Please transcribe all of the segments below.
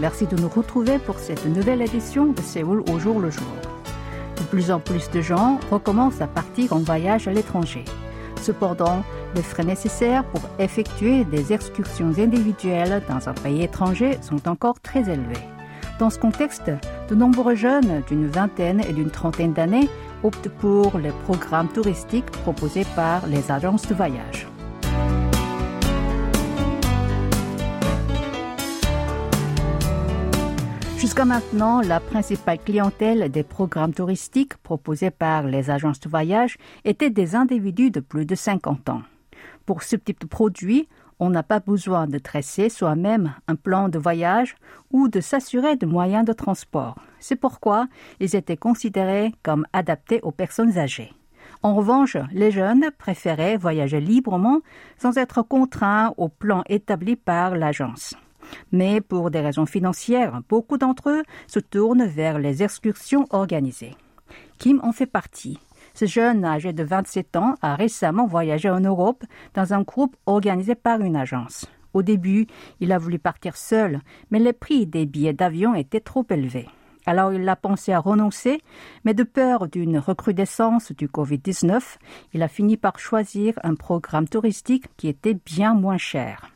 Merci de nous retrouver pour cette nouvelle édition de Séoul au jour le jour. De plus en plus de gens recommencent à partir en voyage à l'étranger. Cependant, les frais nécessaires pour effectuer des excursions individuelles dans un pays étranger sont encore très élevés. Dans ce contexte, de nombreux jeunes d'une vingtaine et d'une trentaine d'années optent pour les programmes touristiques proposés par les agences de voyage. Jusqu'à maintenant, la principale clientèle des programmes touristiques proposés par les agences de voyage était des individus de plus de 50 ans. Pour ce type de produit, on n'a pas besoin de tresser soi-même un plan de voyage ou de s'assurer de moyens de transport. C'est pourquoi ils étaient considérés comme adaptés aux personnes âgées. En revanche, les jeunes préféraient voyager librement sans être contraints au plan établi par l'agence. Mais pour des raisons financières, beaucoup d'entre eux se tournent vers les excursions organisées. Kim en fait partie. Ce jeune âgé de 27 ans a récemment voyagé en Europe dans un groupe organisé par une agence. Au début, il a voulu partir seul, mais les prix des billets d'avion étaient trop élevés. Alors il a pensé à renoncer, mais de peur d'une recrudescence du Covid-19, il a fini par choisir un programme touristique qui était bien moins cher.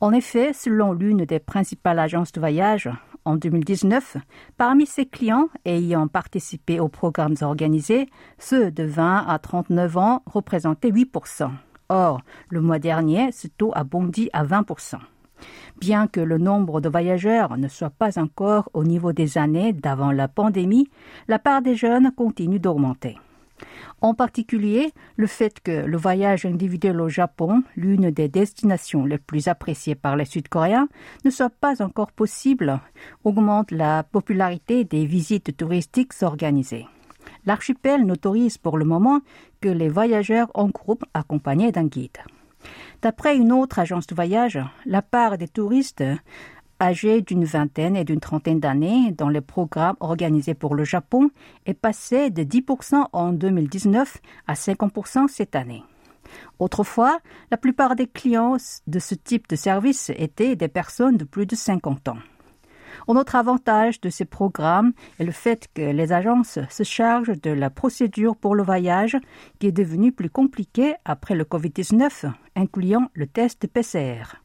En effet, selon l'une des principales agences de voyage, en 2019, parmi ses clients ayant participé aux programmes organisés, ceux de 20 à 39 ans représentaient 8%. Or, le mois dernier, ce taux a bondi à 20%. Bien que le nombre de voyageurs ne soit pas encore au niveau des années d'avant la pandémie, la part des jeunes continue d'augmenter. En particulier, le fait que le voyage individuel au Japon, l'une des destinations les plus appréciées par les Sud-Coréens, ne soit pas encore possible, augmente la popularité des visites touristiques organisées. L'archipel n'autorise pour le moment que les voyageurs en groupe accompagnés d'un guide. D'après une autre agence de voyage, la part des touristes âgés d'une vingtaine et d'une trentaine d'années dans les programmes organisés pour le Japon est passé de 10% en 2019 à 50% cette année. Autrefois, la plupart des clients de ce type de service étaient des personnes de plus de 50 ans. Un autre avantage de ces programmes est le fait que les agences se chargent de la procédure pour le voyage qui est devenue plus compliquée après le Covid-19, incluant le test PCR.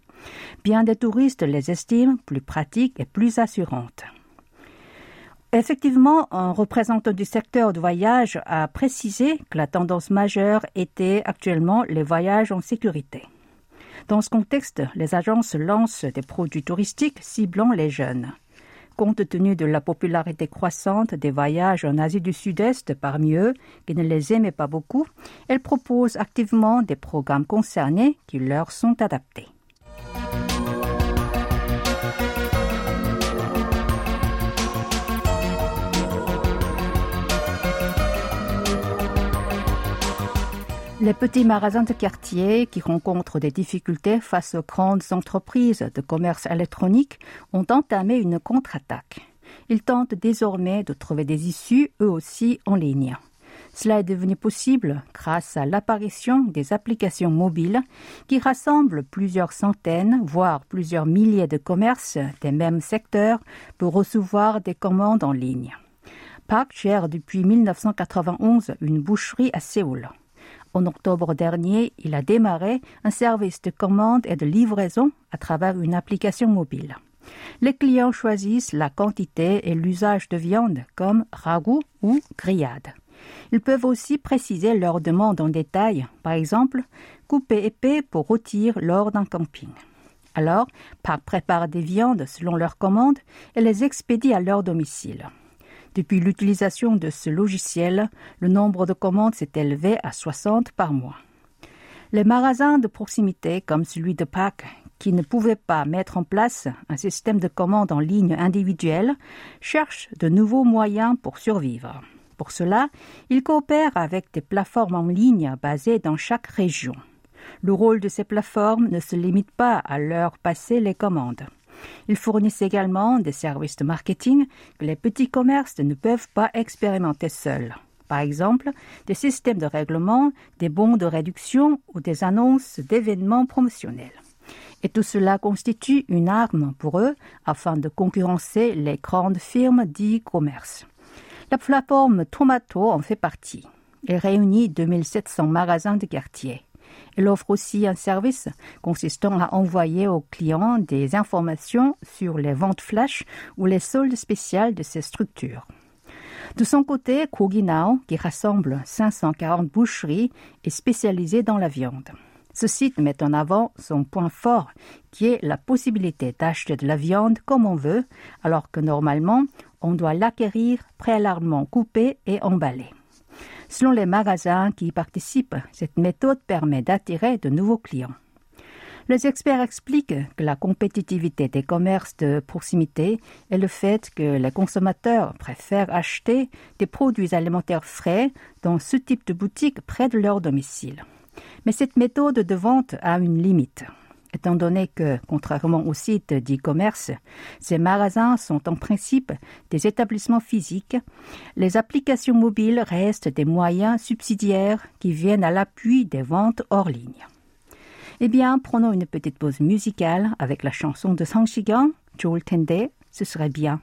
Bien des touristes les estiment plus pratiques et plus assurantes. Effectivement, un représentant du secteur du voyage a précisé que la tendance majeure était actuellement les voyages en sécurité. Dans ce contexte, les agences lancent des produits touristiques ciblant les jeunes. Compte tenu de la popularité croissante des voyages en Asie du Sud-Est parmi eux, qui ne les aimaient pas beaucoup, elles proposent activement des programmes concernés qui leur sont adaptés. Les petits magasins de quartier qui rencontrent des difficultés face aux grandes entreprises de commerce électronique ont entamé une contre-attaque. Ils tentent désormais de trouver des issues, eux aussi, en ligne. Cela est devenu possible grâce à l'apparition des applications mobiles qui rassemblent plusieurs centaines, voire plusieurs milliers de commerces des mêmes secteurs pour recevoir des commandes en ligne. Park gère depuis 1991 une boucherie à Séoul. En octobre dernier, il a démarré un service de commande et de livraison à travers une application mobile. Les clients choisissent la quantité et l'usage de viande comme ragoût ou grillade. Ils peuvent aussi préciser leurs demandes en détail, par exemple couper épais pour rôtir lors d'un camping. Alors, par prépare des viandes selon leurs commandes et les expédie à leur domicile. Depuis l'utilisation de ce logiciel, le nombre de commandes s'est élevé à 60 par mois. Les magasins de proximité comme celui de Pâques, qui ne pouvaient pas mettre en place un système de commande en ligne individuel cherchent de nouveaux moyens pour survivre. Pour cela, ils coopèrent avec des plateformes en ligne basées dans chaque région. Le rôle de ces plateformes ne se limite pas à leur passer les commandes. Ils fournissent également des services de marketing que les petits commerces ne peuvent pas expérimenter seuls. Par exemple, des systèmes de règlement, des bons de réduction ou des annonces d'événements promotionnels. Et tout cela constitue une arme pour eux afin de concurrencer les grandes firmes d'e-commerce. La plateforme Tomato en fait partie. Elle réunit 2700 magasins de quartier. Elle offre aussi un service consistant à envoyer aux clients des informations sur les ventes flash ou les soldes spéciales de ces structures. De son côté, Koginao, qui rassemble 540 boucheries, est spécialisé dans la viande. Ce site met en avant son point fort, qui est la possibilité d'acheter de la viande comme on veut, alors que normalement, on doit l'acquérir préalablement coupée et emballée. Selon les magasins qui y participent, cette méthode permet d'attirer de nouveaux clients. Les experts expliquent que la compétitivité des commerces de proximité est le fait que les consommateurs préfèrent acheter des produits alimentaires frais dans ce type de boutique près de leur domicile. Mais cette méthode de vente a une limite étant donné que, contrairement aux sites d'e-commerce, ces magasins sont en principe des établissements physiques, les applications mobiles restent des moyens subsidiaires qui viennent à l'appui des ventes hors ligne. Eh bien, prenons une petite pause musicale avec la chanson de Shigang, 좋을 텐데, ce serait bien.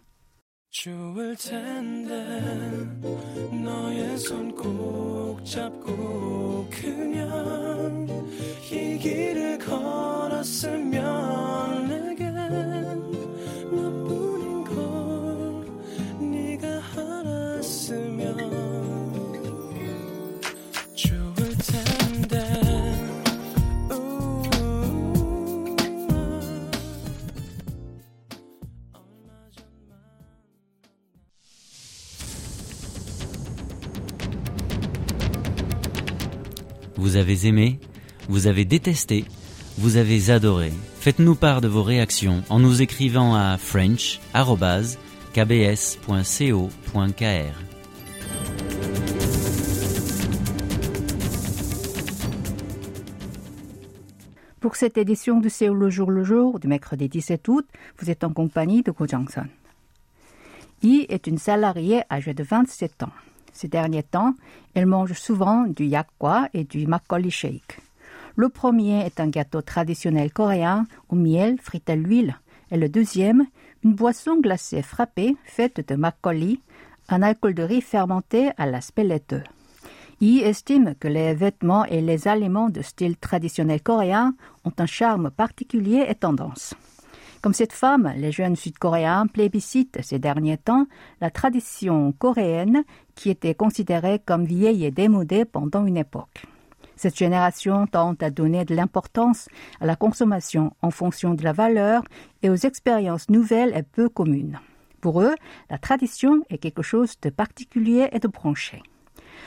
이 길을 걸었으면 내겐 너뿐인 걸 네가 알았으면. 좋을 텐데. Vous avez aimé vous avez détesté, vous avez adoré. Faites-nous part de vos réactions en nous écrivant à french.kbs.co.kr. Pour cette édition de Séoul le jour le jour du mercredi 17 août, vous êtes en compagnie de Ko Jang-son. Yi est une salariée âgée de 27 ans. Ces derniers temps, elle mange souvent du yakwa et du makgeolli shake. Le premier est un gâteau traditionnel coréen au miel frit à l'huile et le deuxième, une boisson glacée frappée faite de makgeolli, un alcool de riz fermenté à l'aspect laiteux. Yi estime que les vêtements et les aliments de style traditionnel coréen ont un charme particulier et tendance. Comme cette femme, les jeunes sud-coréens plébiscitent ces derniers temps la tradition coréenne qui était considérée comme vieille et démodée pendant une époque. Cette génération tente à donner de l'importance à la consommation en fonction de la valeur et aux expériences nouvelles et peu communes. Pour eux, la tradition est quelque chose de particulier et de branché.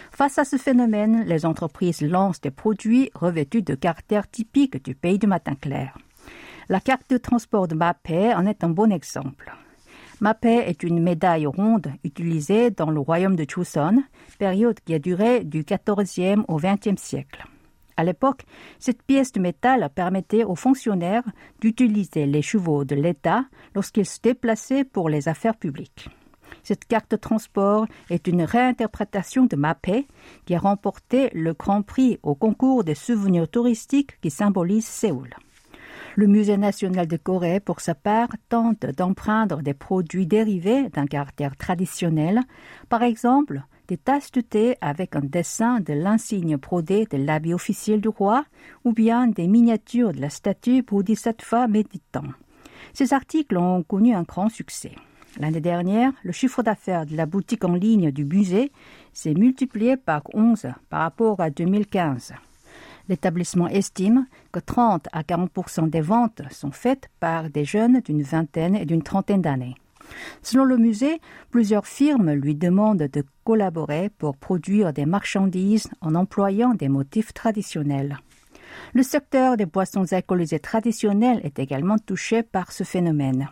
Face à ce phénomène, les entreprises lancent des produits revêtus de caractères typiques du pays du matin clair. La carte de transport de Mapei en est un bon exemple. Mapei est une médaille ronde utilisée dans le royaume de Joseon, période qui a duré du XIVe au XXe siècle. À l'époque, cette pièce de métal permettait aux fonctionnaires d'utiliser les chevaux de l'État lorsqu'ils se déplaçaient pour les affaires publiques. Cette carte de transport est une réinterprétation de Mapei qui a remporté le Grand Prix au concours des souvenirs touristiques qui symbolise Séoul. Le Musée national de Corée, pour sa part, tente d'emprunter des produits dérivés d'un caractère traditionnel, par exemple des tasses de thé avec un dessin de l'insigne brodé de l'habit officiel du roi, ou bien des miniatures de la statue Bodhisattva méditant. Ces articles ont connu un grand succès. L'année dernière, le chiffre d'affaires de la boutique en ligne du musée s'est multiplié par 11 par rapport à 2015. L'établissement estime que 30 à 40 des ventes sont faites par des jeunes d'une vingtaine et d'une trentaine d'années. Selon le musée, plusieurs firmes lui demandent de collaborer pour produire des marchandises en employant des motifs traditionnels. Le secteur des boissons alcoolisées traditionnelles est également touché par ce phénomène.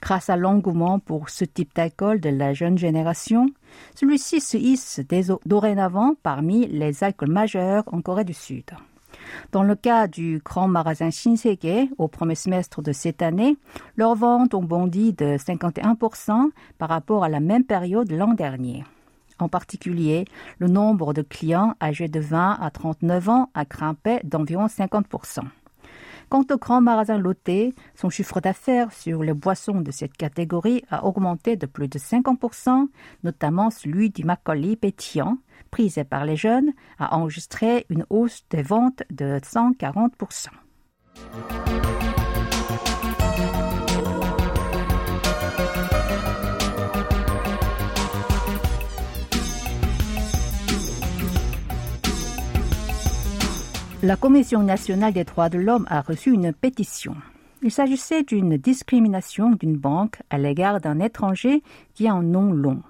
Grâce à l'engouement pour ce type d'alcool de la jeune génération, celui-ci se hisse dorénavant parmi les alcools majeurs en Corée du Sud. Dans le cas du grand magasin Shinsegae, au premier semestre de cette année, leurs ventes ont bondi de 51% par rapport à la même période l'an dernier. En particulier, le nombre de clients âgés de 20 à 39 ans a grimpé d'environ 50%. Quant au grand magasin Lotte, son chiffre d'affaires sur les boissons de cette catégorie a augmenté de plus de 50%, notamment celui du Macaulay pétillant, prisé par les jeunes, a enregistré une hausse des ventes de 140%. La Commission nationale des droits de l'homme a reçu une pétition. Il s'agissait d'une discrimination d'une banque à l'égard d'un étranger qui a un nom long.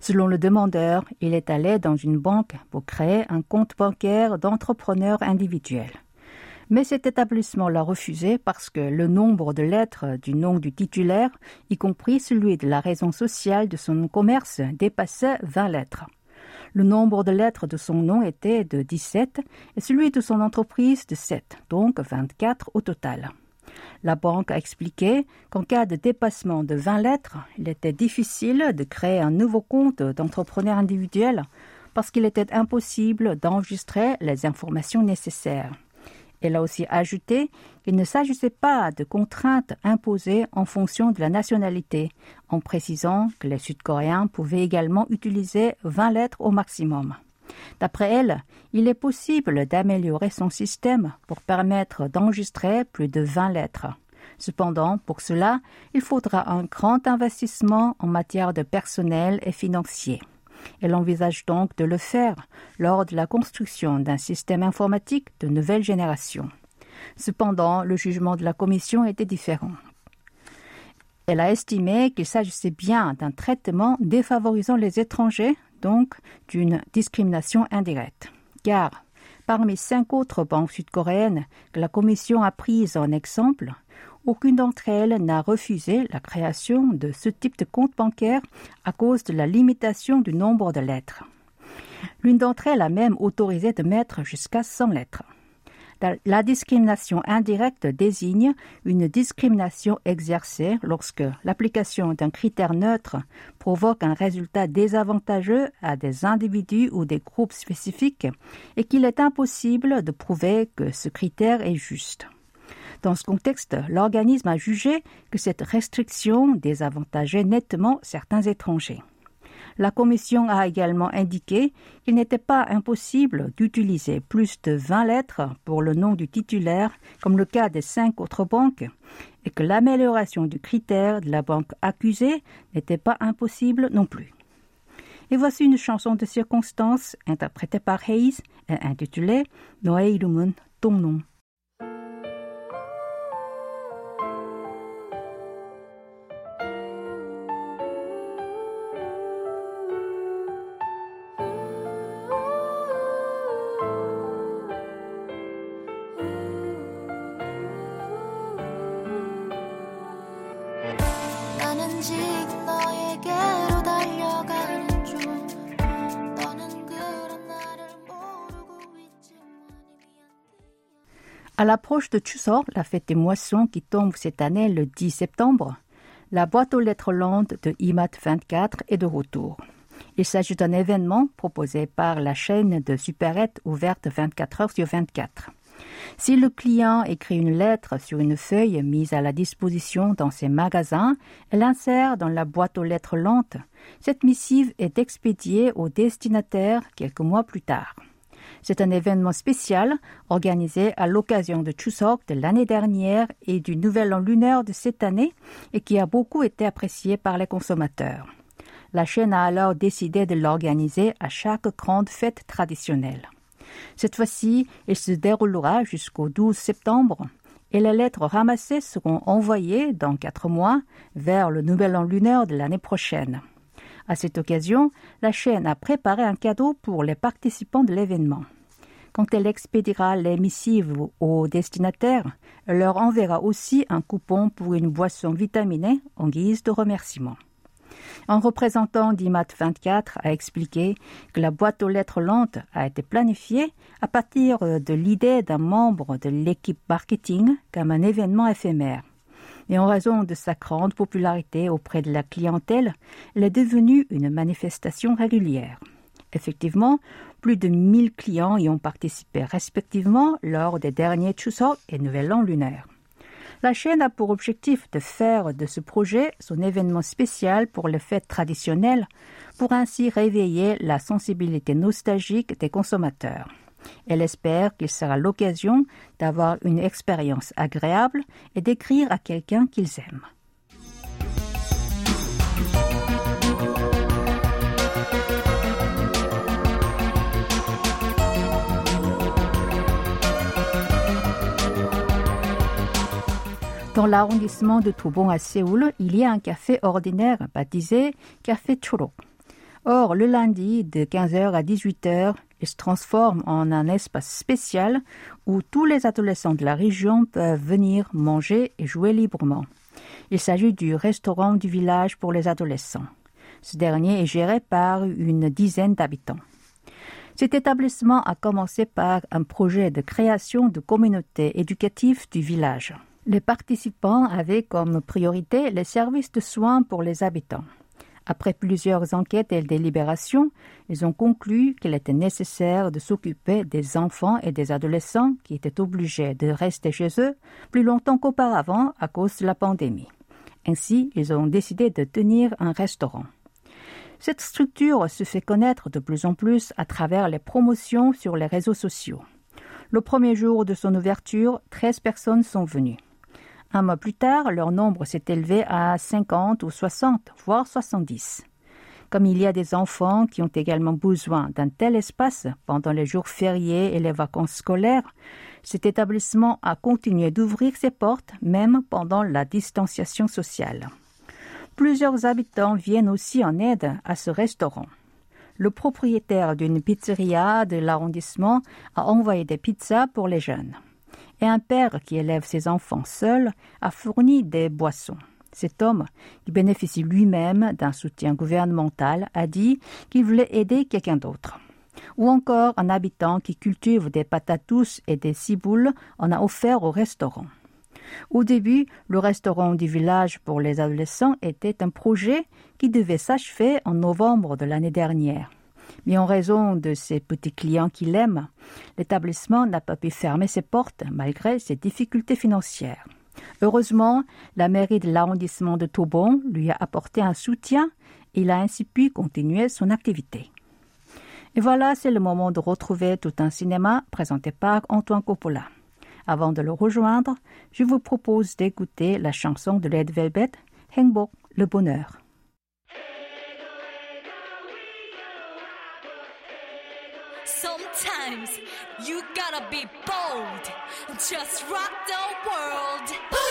Selon le demandeur, il est allé dans une banque pour créer un compte bancaire d'entrepreneur individuel. Mais cet établissement l'a refusé parce que le nombre de lettres du nom du titulaire, y compris celui de la raison sociale de son commerce, dépassait 20 lettres. Le nombre de lettres de son nom était de 17 et celui de son entreprise de 7, donc 24 au total. La banque a expliqué qu'en cas de dépassement de 20 lettres, il était difficile de créer un nouveau compte d'entrepreneur individuel parce qu'il était impossible d'enregistrer les informations nécessaires. Elle a aussi ajouté qu'il ne s'agissait pas de contraintes imposées en fonction de la nationalité, en précisant que les Sud-Coréens pouvaient également utiliser 20 lettres au maximum. D'après elle, il est possible d'améliorer son système pour permettre d'enregistrer plus de 20 lettres. Cependant, pour cela, il faudra un grand investissement en matière de personnel et financier. Elle envisage donc de le faire lors de la construction d'un système informatique de nouvelle génération. Cependant, le jugement de la Commission était différent. Elle a estimé qu'il s'agissait bien d'un traitement défavorisant les étrangers, donc d'une discrimination indirecte. Car, parmi cinq autres banques sud-coréennes que la Commission a prises en exemple, aucune d'entre elles n'a refusé la création de ce type de compte bancaire à cause de la limitation du nombre de lettres. L'une d'entre elles a même autorisé de mettre jusqu'à 100 lettres. La discrimination indirecte désigne une discrimination exercée lorsque l'application d'un critère neutre provoque un résultat désavantageux à des individus ou des groupes spécifiques et qu'il est impossible de prouver que ce critère est juste. Dans ce contexte, l'organisme a jugé que cette restriction désavantageait nettement certains étrangers. La Commission a également indiqué qu'il n'était pas impossible d'utiliser plus de 20 lettres pour le nom du titulaire, comme le cas des cinq autres banques, et que l'amélioration du critère de la banque accusée n'était pas impossible non plus. Et voici une chanson de circonstance interprétée par Hayes et intitulée Noé ton nom. À l'approche de Chuseok, la fête des moissons qui tombe cette année le 10 septembre, la boîte aux lettres lente de IMAT 24 est de retour. Il s'agit d'un événement proposé par la chaîne de supérettes ouverte 24 heures sur 24. Si le client écrit une lettre sur une feuille mise à la disposition dans ses magasins et l'insère dans la boîte aux lettres lente, cette missive est expédiée au destinataire quelques mois plus tard. C'est un événement spécial organisé à l'occasion de Chuseok de l'année dernière et du Nouvel An lunaire de cette année et qui a beaucoup été apprécié par les consommateurs. La chaîne a alors décidé de l'organiser à chaque grande fête traditionnelle. Cette fois-ci, il se déroulera jusqu'au 12 septembre et les lettres ramassées seront envoyées dans quatre mois vers le Nouvel An lunaire de l'année prochaine. À cette occasion, la chaîne a préparé un cadeau pour les participants de l'événement. Quand elle expédiera les missives aux destinataires, elle leur enverra aussi un coupon pour une boisson vitaminée en guise de remerciement. Un représentant d'IMAT 24 a expliqué que la boîte aux lettres lentes a été planifiée à partir de l'idée d'un membre de l'équipe marketing comme un événement éphémère. Et en raison de sa grande popularité auprès de la clientèle, elle est devenue une manifestation régulière. Effectivement, plus de 1000 clients y ont participé respectivement lors des derniers Chuseok et Nouvel An lunaire. La chaîne a pour objectif de faire de ce projet son événement spécial pour les fêtes traditionnelles, pour ainsi réveiller la sensibilité nostalgique des consommateurs. Elle espère qu'il sera l'occasion d'avoir une expérience agréable et d'écrire à quelqu'un qu'ils aiment. Dans l'arrondissement de Toubon à Séoul, il y a un café ordinaire baptisé Café Choro. Or, le lundi, de 15h à 18h, il se transforme en un espace spécial où tous les adolescents de la région peuvent venir manger et jouer librement. Il s'agit du restaurant du village pour les adolescents. Ce dernier est géré par une dizaine d'habitants. Cet établissement a commencé par un projet de création de communautés éducatives du village. Les participants avaient comme priorité les services de soins pour les habitants. Après plusieurs enquêtes et délibérations, ils ont conclu qu'il était nécessaire de s'occuper des enfants et des adolescents qui étaient obligés de rester chez eux plus longtemps qu'auparavant à cause de la pandémie. Ainsi, ils ont décidé de tenir un restaurant. Cette structure se fait connaître de plus en plus à travers les promotions sur les réseaux sociaux. Le premier jour de son ouverture, 13 personnes sont venues. Un mois plus tard, leur nombre s'est élevé à 50 ou 60, voire 70. Comme il y a des enfants qui ont également besoin d'un tel espace pendant les jours fériés et les vacances scolaires, cet établissement a continué d'ouvrir ses portes même pendant la distanciation sociale. Plusieurs habitants viennent aussi en aide à ce restaurant. Le propriétaire d'une pizzeria de l'arrondissement a envoyé des pizzas pour les jeunes et un père qui élève ses enfants seul a fourni des boissons. Cet homme, qui bénéficie lui-même d'un soutien gouvernemental, a dit qu'il voulait aider quelqu'un d'autre. Ou encore un habitant qui cultive des patates douces et des ciboules en a offert au restaurant. Au début, le restaurant du village pour les adolescents était un projet qui devait s'achever en novembre de l'année dernière mais en raison de ses petits clients qu'il aime, l'établissement n'a pas pu fermer ses portes malgré ses difficultés financières. Heureusement, la mairie de l'arrondissement de Taubon lui a apporté un soutien et il a ainsi pu continuer son activité. Et voilà, c'est le moment de retrouver tout un cinéma présenté par Antoine Coppola. Avant de le rejoindre, je vous propose d'écouter la chanson de Led Velvet, Hengbok, le bonheur. Sometimes you gotta be bold. Just rock the world.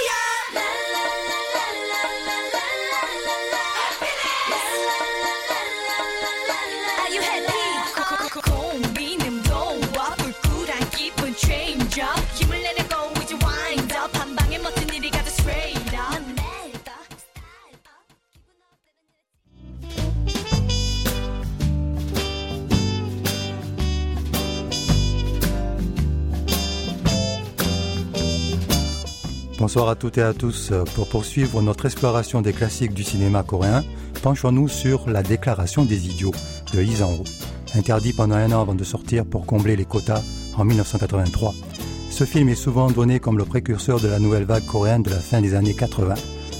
Bonsoir à toutes et à tous. Pour poursuivre notre exploration des classiques du cinéma coréen, penchons-nous sur La Déclaration des idiots de Sang-ho, interdit pendant un an avant de sortir pour combler les quotas en 1983. Ce film est souvent donné comme le précurseur de la nouvelle vague coréenne de la fin des années 80,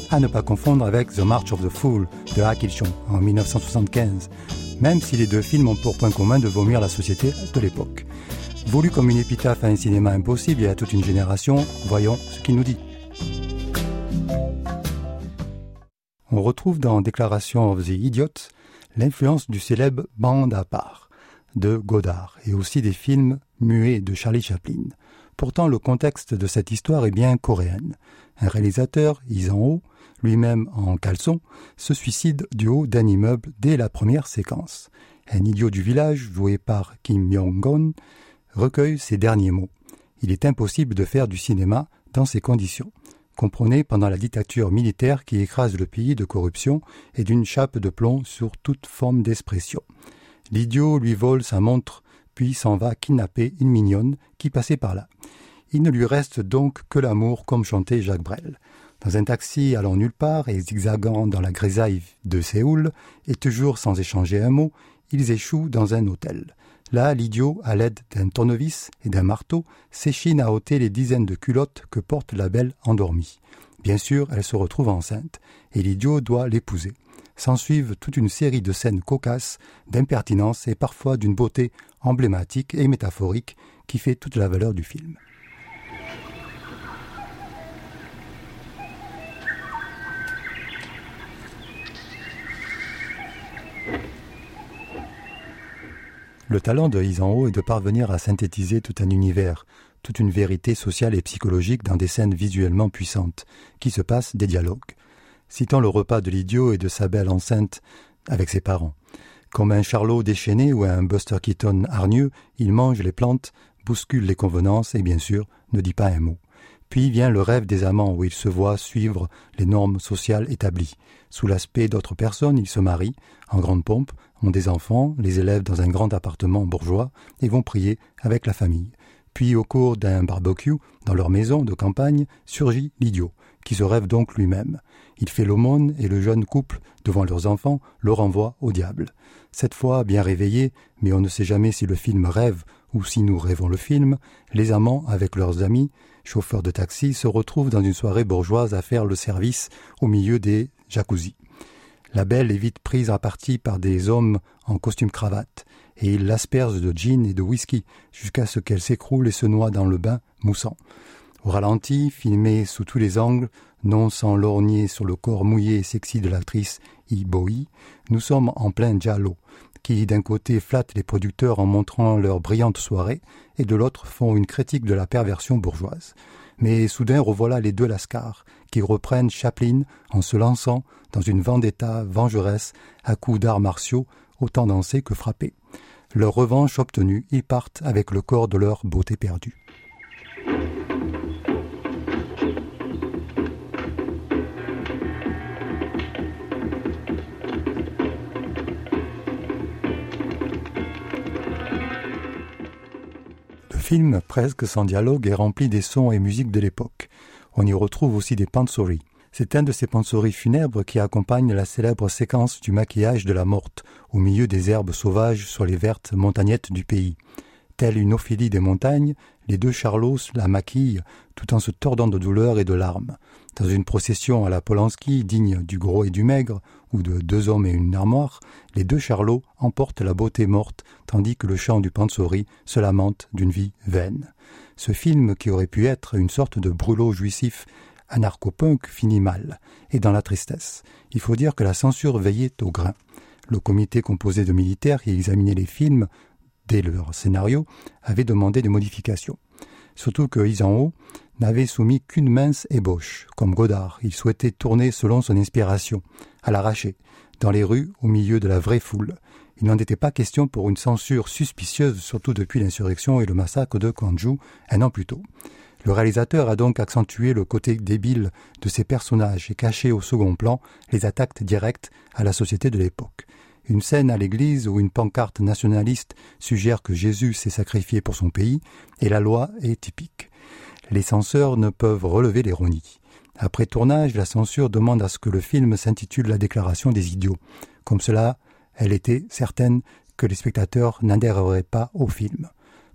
à ne pas confondre avec The March of the Fool de Ha Kil-chong en 1975, même si les deux films ont pour point commun de vomir la société de l'époque. Voulu comme une épitaphe à un cinéma impossible et à toute une génération, voyons ce qu'il nous dit. On retrouve dans Déclaration of the Idiot l'influence du célèbre Bande à part de Godard et aussi des films muets de Charlie Chaplin. Pourtant, le contexte de cette histoire est bien coréenne. Un réalisateur, Isan-ho, lui-même en caleçon, se suicide du haut d'un immeuble dès la première séquence. Un idiot du village, joué par Kim Myong-gon, recueille ses derniers mots. Il est impossible de faire du cinéma dans ces conditions. Comprenez pendant la dictature militaire qui écrase le pays de corruption et d'une chape de plomb sur toute forme d'expression. L'idiot lui vole sa montre, puis s'en va kidnapper une mignonne qui passait par là. Il ne lui reste donc que l'amour, comme chantait Jacques Brel. Dans un taxi allant nulle part et zigzagant dans la grisaille de Séoul, et toujours sans échanger un mot, ils échouent dans un hôtel. Là, l'idiot, à l'aide d'un tournevis et d'un marteau, s'échine à ôter les dizaines de culottes que porte la belle endormie. Bien sûr, elle se retrouve enceinte, et l'idiot doit l'épouser. S'ensuivent toute une série de scènes cocasses, d'impertinence et parfois d'une beauté emblématique et métaphorique qui fait toute la valeur du film. Le talent de Isanho est de parvenir à synthétiser tout un univers, toute une vérité sociale et psychologique dans des scènes visuellement puissantes, qui se passent des dialogues. Citant le repas de l'idiot et de sa belle enceinte avec ses parents. Comme un Charlot déchaîné ou un Buster Keaton hargneux, il mange les plantes, bouscule les convenances et bien sûr ne dit pas un mot. Puis vient le rêve des amants où ils se voient suivre les normes sociales établies. Sous l'aspect d'autres personnes, ils se marient, en grande pompe, ont des enfants, les élèvent dans un grand appartement bourgeois et vont prier avec la famille. Puis au cours d'un barbecue, dans leur maison de campagne, surgit l'idiot, qui se rêve donc lui-même. Il fait l'aumône et le jeune couple, devant leurs enfants, le renvoie au diable. Cette fois, bien réveillés, mais on ne sait jamais si le film rêve ou si nous rêvons le film, les amants, avec leurs amis, chauffeurs de taxi, se retrouvent dans une soirée bourgeoise à faire le service au milieu des jacuzzi. La belle est vite prise à partie par des hommes en costume cravate, et ils l'aspergent de gin et de whisky jusqu'à ce qu'elle s'écroule et se noie dans le bain moussant. Au ralenti, filmé sous tous les angles, non sans lorgner sur le corps mouillé et sexy de l'actrice Iboi, nous sommes en plein giallo, qui d'un côté flattent les producteurs en montrant leur brillante soirée, et de l'autre font une critique de la perversion bourgeoise. Mais soudain revoilà les deux Lascars, qui reprennent Chaplin en se lançant dans une vendetta vengeresse à coups d'arts martiaux, autant dansés que frappés. Leur revanche obtenue, ils partent avec le corps de leur beauté perdue. Film, presque sans dialogue, est rempli des sons et musiques de l'époque. On y retrouve aussi des pansori. C'est un de ces pansori funèbres qui accompagne la célèbre séquence du maquillage de la morte, au milieu des herbes sauvages sur les vertes montagnettes du pays. Telle une Ophélie des montagnes, les deux Charlots la maquillent tout en se tordant de douleur et de larmes. Dans une procession à la Polanski, digne du gros et du maigre, ou de deux hommes et une armoire, les deux Charlots emportent la beauté morte, tandis que le chant du Pansori se lamente d'une vie vaine. Ce film, qui aurait pu être une sorte de brûlot jouissif anarcho-punk, finit mal, et dans la tristesse. Il faut dire que la censure veillait au grain. Le comité composé de militaires qui examinait les films dès leur scénario, avait demandé des modifications. Surtout que Isanho n'avait soumis qu'une mince ébauche. Comme Godard, il souhaitait tourner selon son inspiration, à l'arraché, dans les rues, au milieu de la vraie foule. Il n'en était pas question pour une censure suspicieuse, surtout depuis l'insurrection et le massacre de Kwanju un an plus tôt. Le réalisateur a donc accentué le côté débile de ces personnages et caché au second plan les attaques directes à la société de l'époque. Une scène à l'église où une pancarte nationaliste suggère que Jésus s'est sacrifié pour son pays, et la loi est typique. Les censeurs ne peuvent relever l'ironie. Après tournage, la censure demande à ce que le film s'intitule La déclaration des idiots. Comme cela, elle était certaine que les spectateurs n'adhéreraient pas au film.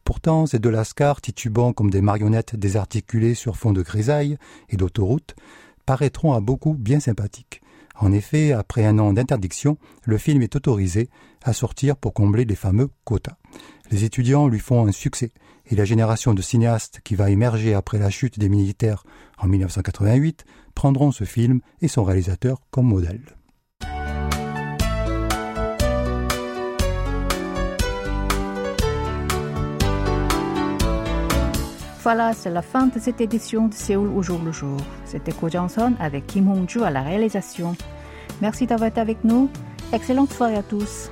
Pourtant, ces deux lascars, titubant comme des marionnettes désarticulées sur fond de grisaille et d'autoroute, paraîtront à beaucoup bien sympathiques. En effet, après un an d'interdiction, le film est autorisé à sortir pour combler les fameux quotas. Les étudiants lui font un succès et la génération de cinéastes qui va émerger après la chute des militaires en 1988 prendront ce film et son réalisateur comme modèle. Voilà, c'est la fin de cette édition de Séoul au jour le jour. C'était Ko Johnson avec Kim Hong-ju à la réalisation. Merci d'avoir été avec nous. Excellente soirée à tous.